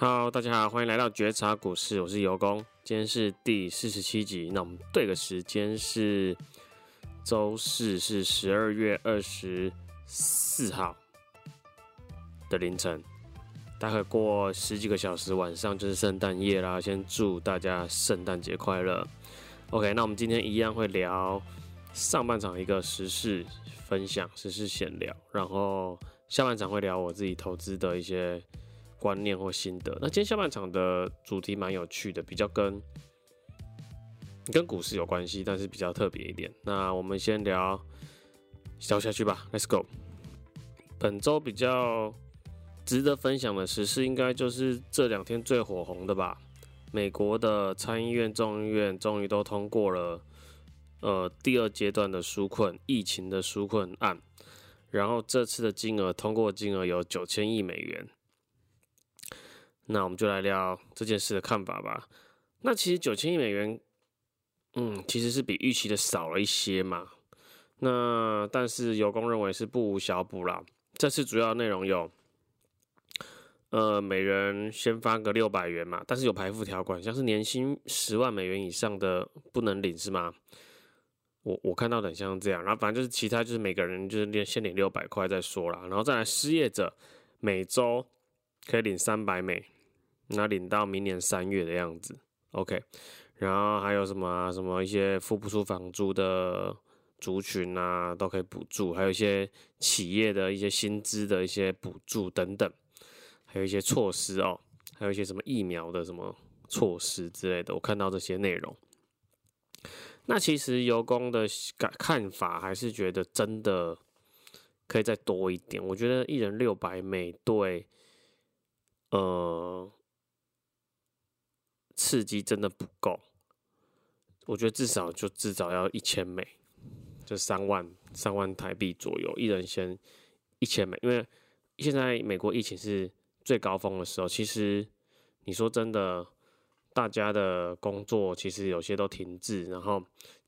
Hello，大家好，欢迎来到觉察股市，我是尤工，今天是第四十七集。那我们对个时间是周四，是十二月二十四号的凌晨，大概过十几个小时，晚上就是圣诞夜啦。先祝大家圣诞节快乐。OK，那我们今天一样会聊上半场一个时事分享、时事闲聊，然后下半场会聊我自己投资的一些。观念或心得。那今天下半场的主题蛮有趣的，比较跟跟股市有关系，但是比较特别一点。那我们先聊聊下去吧，Let's go。本周比较值得分享的时事，应该就是这两天最火红的吧。美国的参议院、众议院终于都通过了呃第二阶段的纾困疫情的纾困案，然后这次的金额通过金额有九千亿美元。那我们就来聊这件事的看法吧。那其实九千亿美元，嗯，其实是比预期的少了一些嘛。那但是有公认为是不无小补啦。这次主要内容有，呃，每人先发个六百元嘛，但是有排付条款，像是年薪十万美元以上的不能领是吗？我我看到的很像这样。然后反正就是其他就是每个人就是先领六百块再说啦。然后再来失业者每周可以领三百美。那领到明年三月的样子，OK，然后还有什么啊？什么一些付不出房租的族群啊，都可以补助，还有一些企业的一些薪资的一些补助等等，还有一些措施哦，还有一些什么疫苗的什么措施之类的，我看到这些内容。那其实尤公的感看法还是觉得真的可以再多一点，我觉得一人六百美对，呃。刺激真的不够，我觉得至少就至少要一千美，就三万三万台币左右，一人先一千美。因为现在美国疫情是最高峰的时候，其实你说真的，大家的工作其实有些都停滞，然后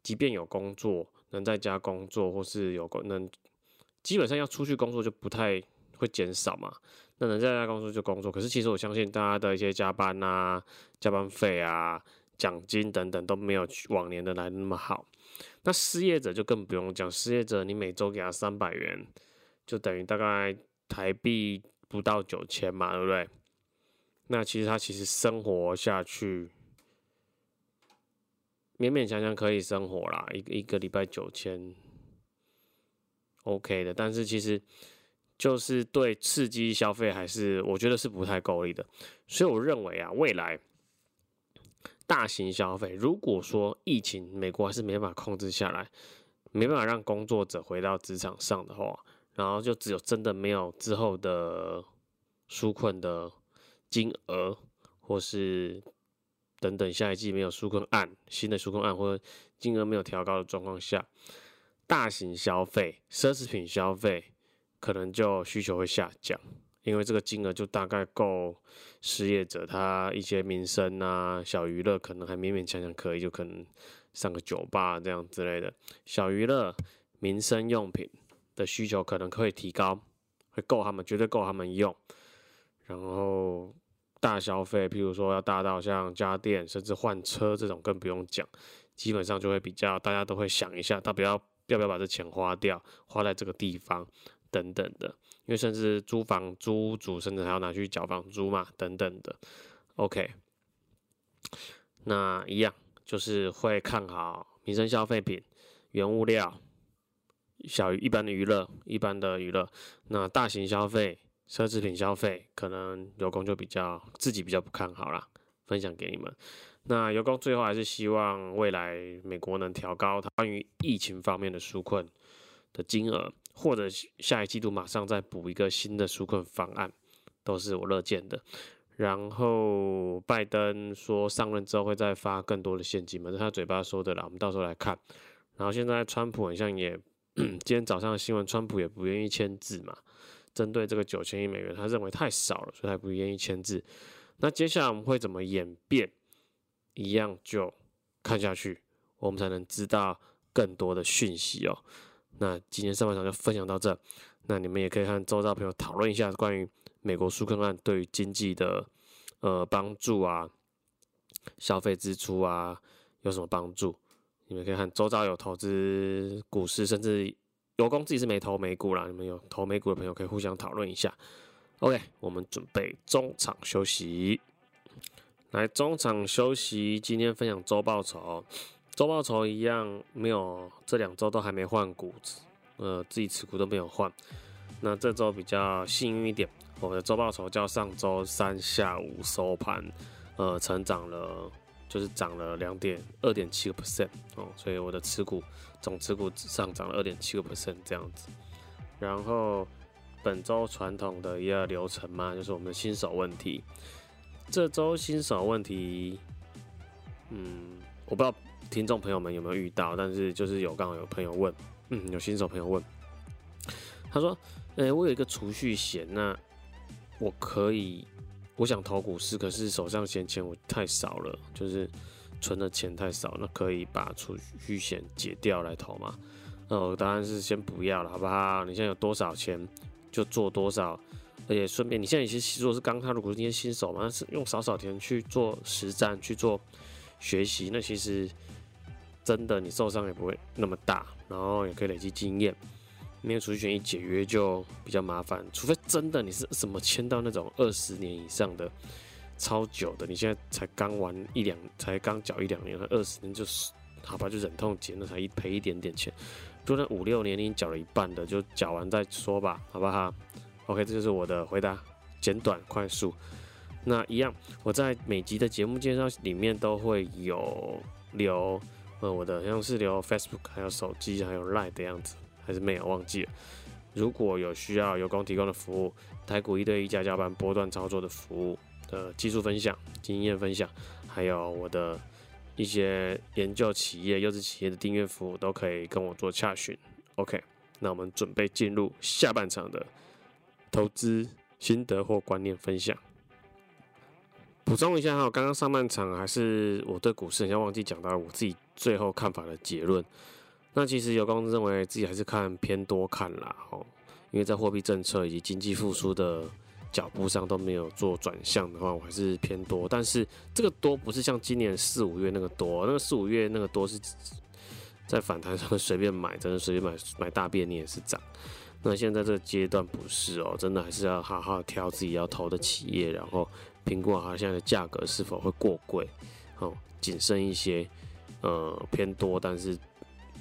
即便有工作，能在家工作或是有工能，基本上要出去工作就不太会减少嘛。那能在家工作就工作，可是其实我相信大家的一些加班啊、加班费啊、奖金等等都没有往年的来的那么好。那失业者就更不用讲，失业者你每周给他三百元，就等于大概台币不到九千嘛，对不对？那其实他其实生活下去勉勉强强可以生活啦，一个一个礼拜九千，OK 的。但是其实。就是对刺激消费还是我觉得是不太够力的，所以我认为啊，未来大型消费，如果说疫情美国还是没办法控制下来，没办法让工作者回到职场上的话，然后就只有真的没有之后的纾困的金额，或是等等下一季没有纾困案，新的纾困案或者金额没有调高的状况下，大型消费、奢侈品消费。可能就需求会下降，因为这个金额就大概够失业者他一些民生啊、小娱乐，可能还勉勉强强可以，就可能上个酒吧这样之类的。小娱乐、民生用品的需求可能可以提高，会够他们，绝对够他们用。然后大消费，譬如说要大到像家电，甚至换车这种，更不用讲，基本上就会比较大家都会想一下，到底要要不要把这钱花掉，花在这个地方。等等的，因为甚至租房租主甚至还要拿去缴房租嘛，等等的。OK，那一样就是会看好民生消费品、原物料、小于一般的娱乐、一般的娱乐。那大型消费、奢侈品消费，可能尤工就比较自己比较不看好啦，分享给你们。那尤工最后还是希望未来美国能调高它关于疫情方面的纾困的金额。或者下一季度马上再补一个新的纾困方案，都是我乐见的。然后拜登说上任之后会再发更多的现金嘛，是他嘴巴说的啦，我们到时候来看。然后现在川普好像也，今天早上新闻，川普也不愿意签字嘛，针对这个九千亿美元，他认为太少了，所以他不愿意签字。那接下来我们会怎么演变？一样就看下去，我们才能知道更多的讯息哦。那今天上半场就分享到这，那你们也可以和周遭朋友讨论一下关于美国纾困案对于经济的呃帮助啊，消费支出啊有什么帮助？你们可以看周遭有投资股市，甚至有功自己是没投美股啦，你们有投美股的朋友可以互相讨论一下。OK，我们准备中场休息。来中场休息，今天分享周报酬。周报酬一样没有，这两周都还没换股子，呃，自己持股都没有换。那这周比较幸运一点，我的周报酬较上周三下午收盘，呃，成长了，就是涨了两点二点七个 percent 哦，所以我的持股总持股上涨了二点七个 percent 这样子。然后本周传统的一个流程嘛，就是我们的新手问题。这周新手问题，嗯，我不知道听众朋友们有没有遇到，但是就是有刚好有朋友问，嗯，有新手朋友问，他说，诶、我有一个储蓄险，那我可以，我想投股市，可是手上闲钱我太少了，就是存的钱太少，那可以把储蓄险解掉来投吗？那我答案是先不要了，好不好？你现在有多少钱就做多少。而且顺便，你现在其实如果是刚踏入股市那些新手嘛，那是用少少钱去做实战去做学习，那其实真的你受伤也不会那么大，然后也可以累积经验。没有储蓄险一解约就比较麻烦，除非真的你是什么签到那种二十年以上的超久的，你现在才刚玩一两，才刚缴一两年，二十年就是好吧，就忍痛减，那才一赔一点点钱。就那五六年你缴了一半的，就缴完再说吧，好不好？OK，这就是我的回答，简短快速。那一样，我在每集的节目介绍里面都会有留，呃，我的像是留 Facebook，还有手机，还有 Line 的样子，还是没有忘记了。如果有需要有功提供的服务，台股一对一家教班波段操作的服务的技术分享、经验分享，还有我的一些研究企业、优质企业的订阅服务，都可以跟我做洽询。OK，那我们准备进入下半场的。投资心得或观念分享，补充一下哈，刚刚上半场还是我对股市，好像忘记讲到了我自己最后看法的结论。那其实有公认为自己还是看偏多看啦，哦，因为在货币政策以及经济复苏的脚步上都没有做转向的话，我还是偏多。但是这个多不是像今年四五月那个多，那个四五月那个多是在反弹上随便买，真的随便买买大便你也是涨。那现在这个阶段不是哦，真的还是要好好挑自己要投的企业，然后评估好它现在的价格是否会过贵，哦，谨慎一些，呃，偏多，但是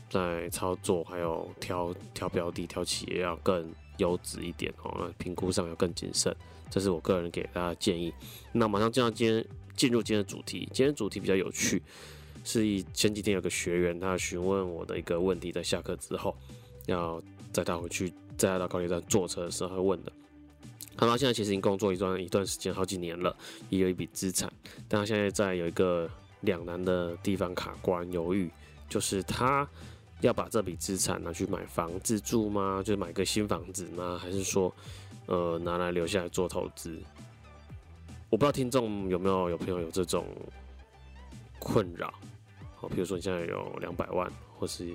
在操作还有挑挑标的、挑企业要更优质一点哦，那评估上要更谨慎，这是我个人给大家建议。那马上进到今天进入今天的主题，今天主题比较有趣，是以前几天有个学员他询问我的一个问题，在下课之后要载他回去。在到高铁站坐车的时候，他问的。他说现在其实已经工作一段一段时间，好几年了，也有一笔资产，但他现在在有一个两难的地方卡关犹豫，就是他要把这笔资产拿去买房子住吗？就是买个新房子吗？还是说，呃，拿来留下来做投资？我不知道听众有没有有朋友有这种困扰。好，比如说你现在有两百万，或是。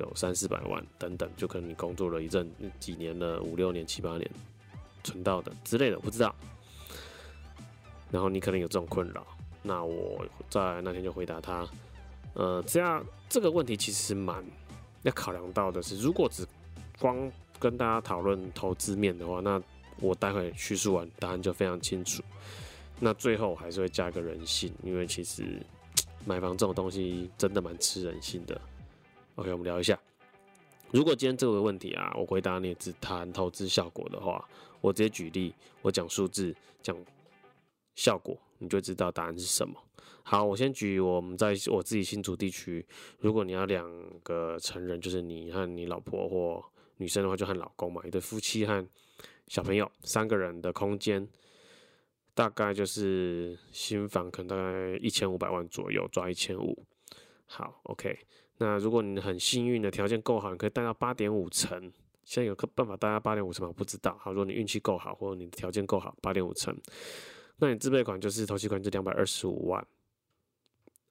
有三四百万等等，就可能你工作了一阵几年了，五六年、七八年存到的之类的，不知道。然后你可能有这种困扰，那我在那天就回答他，呃，这样这个问题其实蛮要考量到的是，如果只光跟大家讨论投资面的话，那我待会叙述完答案就非常清楚。那最后还是会加一个人性，因为其实买房这种东西真的蛮吃人性的。OK，我们聊一下。如果今天这个问题啊，我回答你只谈投资效果的话，我直接举例，我讲数字，讲效果，你就知道答案是什么。好，我先举我们在我自己新竹地区，如果你要两个成人，就是你和你老婆或女生的话，就和老公嘛，一对夫妻和小朋友三个人的空间，大概就是新房可能大概一千五百万左右，抓一千五。好，OK。那如果你很幸运的条件够好，你可以贷到八点五成。现在有个办法大家八点五成吗？不知道。好，如果你运气够好，或者你的条件够好，八点五成，那你自备款就是头期款就两百二十五万。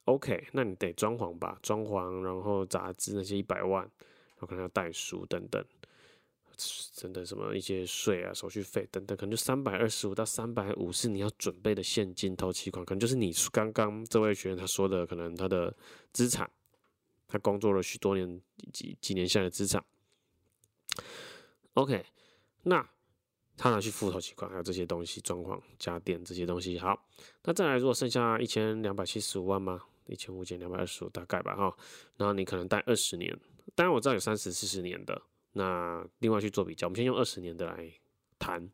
OK，那你得装潢吧，装潢，然后杂支那些一百万，然后可能要代书等等，真的什么一些税啊、手续费等等，可能就三百二十五到三百五是你要准备的现金头期款，可能就是你刚刚这位学员他说的，可能他的资产，他工作了许多年几几年下来的资产。OK，那他拿去付头期款，还有这些东西，装潢、家电这些东西。好，那再来，如果剩下一千两百七十五万吗？一千五减两百二十五，大概吧，哈。然后你可能贷二十年，当然我知道有三十、四十年的。那另外去做比较，我们先用二十年的来谈。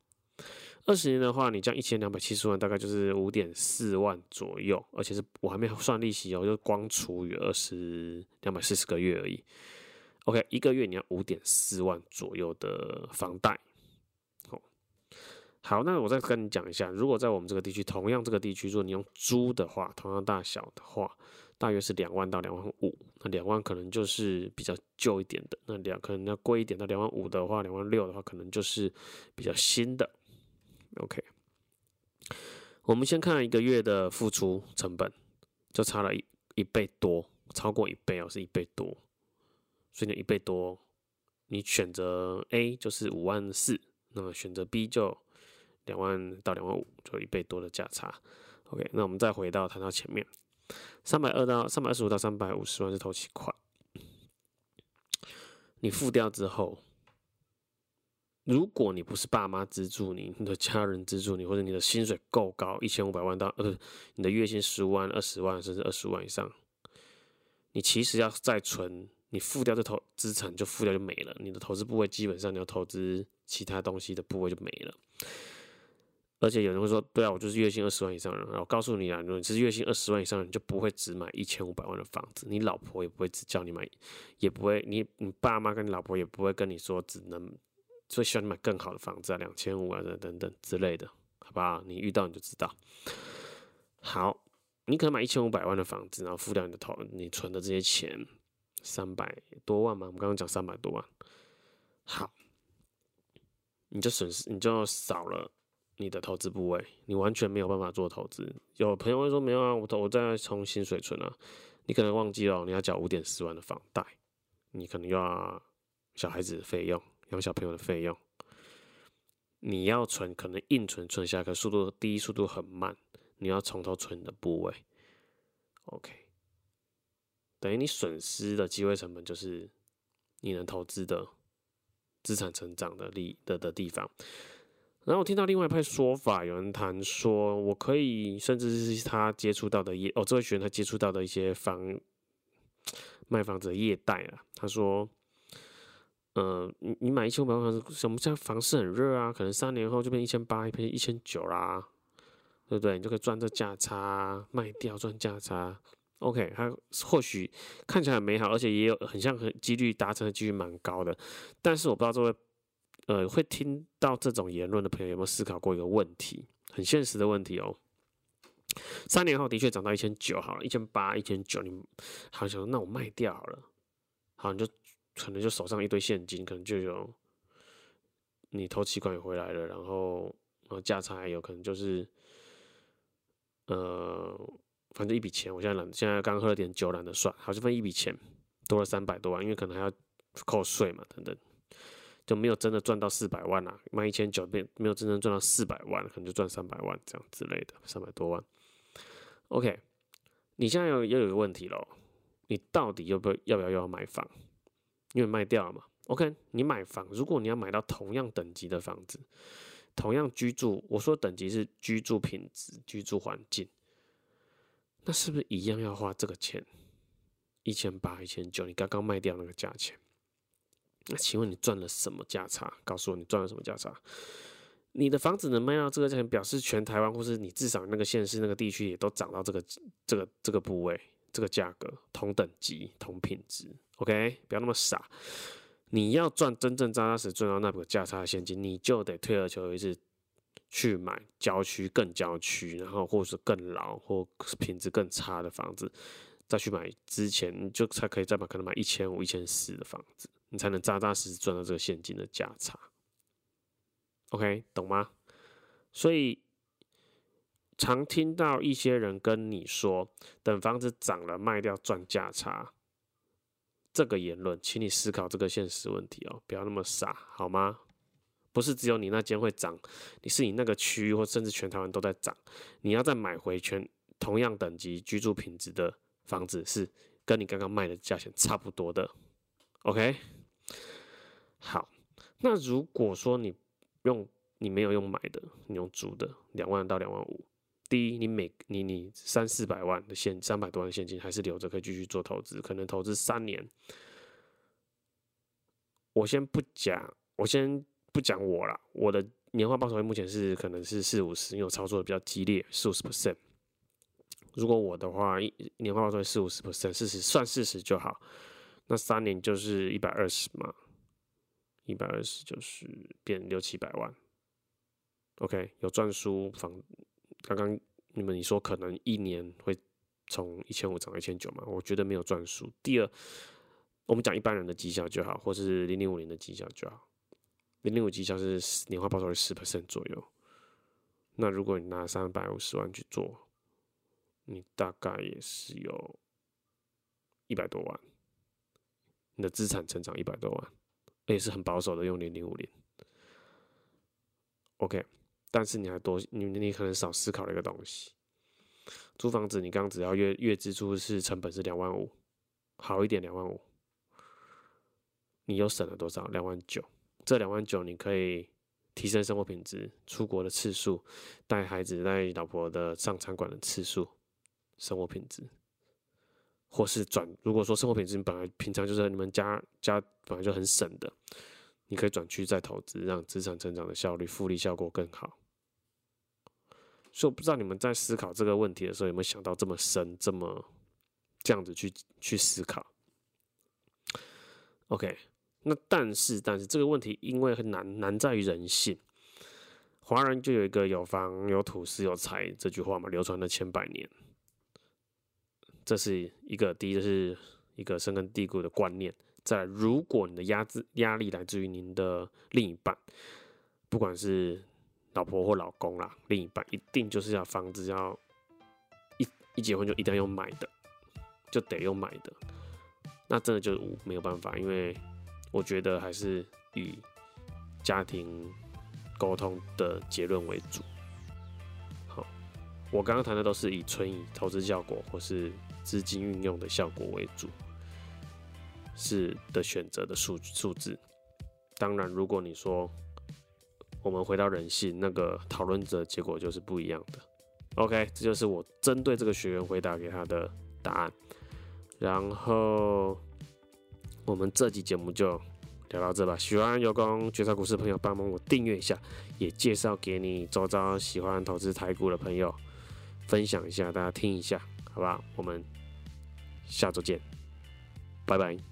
二十年的话，你这样一千两百七十万，大概就是五点四万左右，而且是我还没算利息哦，就光除以二十两百四十个月而已。OK，一个月你要五点四万左右的房贷。好，好，那我再跟你讲一下，如果在我们这个地区，同样这个地区，如果你用租的话，同样大小的话。大约是两万到两万五，那两万可能就是比较旧一点的，那两可能要贵一点，到两万五的话，两万六的话，可能就是比较新的。OK，我们先看一个月的付出成本，就差了一一倍多，超过一倍哦，是一倍多，所以呢一倍多，你选择 A 就是五万四，那么选择 B 就两万到两万五，就一倍多的价差。OK，那我们再回到谈到前面。三百二到三百二十五到三百五十万是头期款，你付掉之后，如果你不是爸妈资助你，你的家人资助你，或者你的薪水够高，一千五百万到呃，你的月薪十五万、二十万甚至二十万以上，你其实要再存，你付掉这头资产就付掉就没了，你的投资部位基本上你要投资其他东西的部位就没了。而且有人会说，对啊，我就是月薪二十万以上的人。我告诉你啊，如果你是月薪二十万以上的人，就不会只买一千五百万的房子，你老婆也不会只叫你买，也不会，你你爸妈跟你老婆也不会跟你说只能，最希望你买更好的房子啊，两千五啊等等等之类的，好不好？你遇到你就知道。好，你可能买一千五百万的房子，然后付掉你的头，你存的这些钱，三百多万嘛，我们刚刚讲三百多万，好，你就损失，你就少了。你的投资部位，你完全没有办法做投资。有朋友会说没有啊，我我在从薪水存啊。你可能忘记了，你要缴五点四万的房贷，你可能要小孩子的费用，养小朋友的费用。你要存，可能硬存存下，可速度第一速度很慢。你要从头存你的部位，OK，等于你损失的机会成本就是你能投资的资产成长的利的的地方。然后我听到另外一派说法，有人谈说，我可以甚至是他接触到的业哦，这位学员他接触到的一些房卖房子的业贷啊，他说，呃，你你买一千五百万房子，什么叫房市很热啊？可能三年后就变一千八，一变一千九啦，对不对？你就可以赚这价差，卖掉赚价差。OK，他或许看起来很美好，而且也有很像很几率达成的几率蛮高的，但是我不知道这位。呃，会听到这种言论的朋友有没有思考过一个问题？很现实的问题哦。三年后的确涨到一千九，好了，一千八、一千九，你好像，那我卖掉好了，好，你就可能就手上一堆现金，可能就有你投期款也回来了，然后然后价差还有可能就是呃，反正一笔钱，我现在懒，现在刚喝了点酒，懒得算，好，就分一笔钱多了三百多万，因为可能还要扣税嘛，等等。就没有真的赚到四百万啊，卖一千九变没有真正赚到四百万，可能就赚三百万这样之类的，三百多万。OK，你现在又又有个问题喽，你到底要不要要不要又要买房？因为卖掉了嘛。OK，你买房，如果你要买到同样等级的房子，同样居住，我说等级是居住品质、居住环境，那是不是一样要花这个钱？一千八、一千九，你刚刚卖掉那个价钱。那请问你赚了什么价差？告诉我你赚了什么价差？你的房子能卖到这个价钱，表示全台湾或是你至少那个县市那个地区也都涨到这个这个这个部位这个价格同等级同品质。OK，不要那么傻。你要赚真正扎扎实赚到那笔价差的现金，你就得退而求其次去买郊区更郊区，然后或是更老或品质更差的房子，再去买之前就才可以再买可能买一千五、一千四的房子。你才能扎扎实实赚到这个现金的价差，OK，懂吗？所以常听到一些人跟你说，等房子涨了卖掉赚价差，这个言论，请你思考这个现实问题哦，不要那么傻，好吗？不是只有你那间会涨，你是你那个区域或甚至全台湾都在涨，你要再买回全同样等级居住品质的房子，是跟你刚刚卖的价钱差不多的。OK，好，那如果说你用你没有用买的，你用租的，两万到两万五，第一，你每你你三四百万的现三百多万现金还是留着可以继续做投资，可能投资三年。我先不讲，我先。不讲我啦，我的年化报酬率目前是可能是四五十，因为我操作的比较激烈，四五十 percent。如果我的话，年化报酬率四五十 percent，四十算四十就好。那三年就是一百二十嘛，一百二十就是变六七百万。OK，有赚输房。刚刚你们你说可能一年会从一千五涨到一千九嘛？我觉得没有赚输。第二，我们讲一般人的绩效就好，或是零零五零的绩效就好。零零五绩效是年化报酬率十 percent 左右，那如果你拿三百五十万去做，你大概也是有一百多万，你的资产成长一百多万，也是很保守的用零零五零。OK，但是你还多你你可能少思考了一个东西，租房子你刚只要月月支出是成本是两万五，好一点两万五，你又省了多少？两万九。这两万九，你可以提升生活品质，出国的次数，带孩子、带老婆的上餐馆的次数，生活品质，或是转。如果说生活品质本来平常就是你们家家本来就很省的，你可以转去再投资，让资产成长的效率、复利效果更好。所以我不知道你们在思考这个问题的时候有没有想到这么深、这么这样子去去思考。OK。那但是但是这个问题因为很难难在于人性，华人就有一个有房有土是有财这句话嘛，流传了千百年，这是一个第一个是一个深根蒂固的观念。再来，如果你的压制压力来自于您的另一半，不管是老婆或老公啦，另一半一定就是要房子要一一结婚就一定要用买的，就得用买的，那真的就没有办法，因为。我觉得还是以家庭沟通的结论为主。好，我刚刚谈的都是以纯以投资效果或是资金运用的效果为主，是的选择的数数字。当然，如果你说我们回到人性，那个讨论者结果就是不一样的。OK，这就是我针对这个学员回答给他的答案。然后。我们这期节目就聊到这吧。喜欢有功决策股市的朋友，帮忙我订阅一下，也介绍给你周遭喜欢投资台股的朋友，分享一下，大家听一下，好吧？我们下周见，拜拜。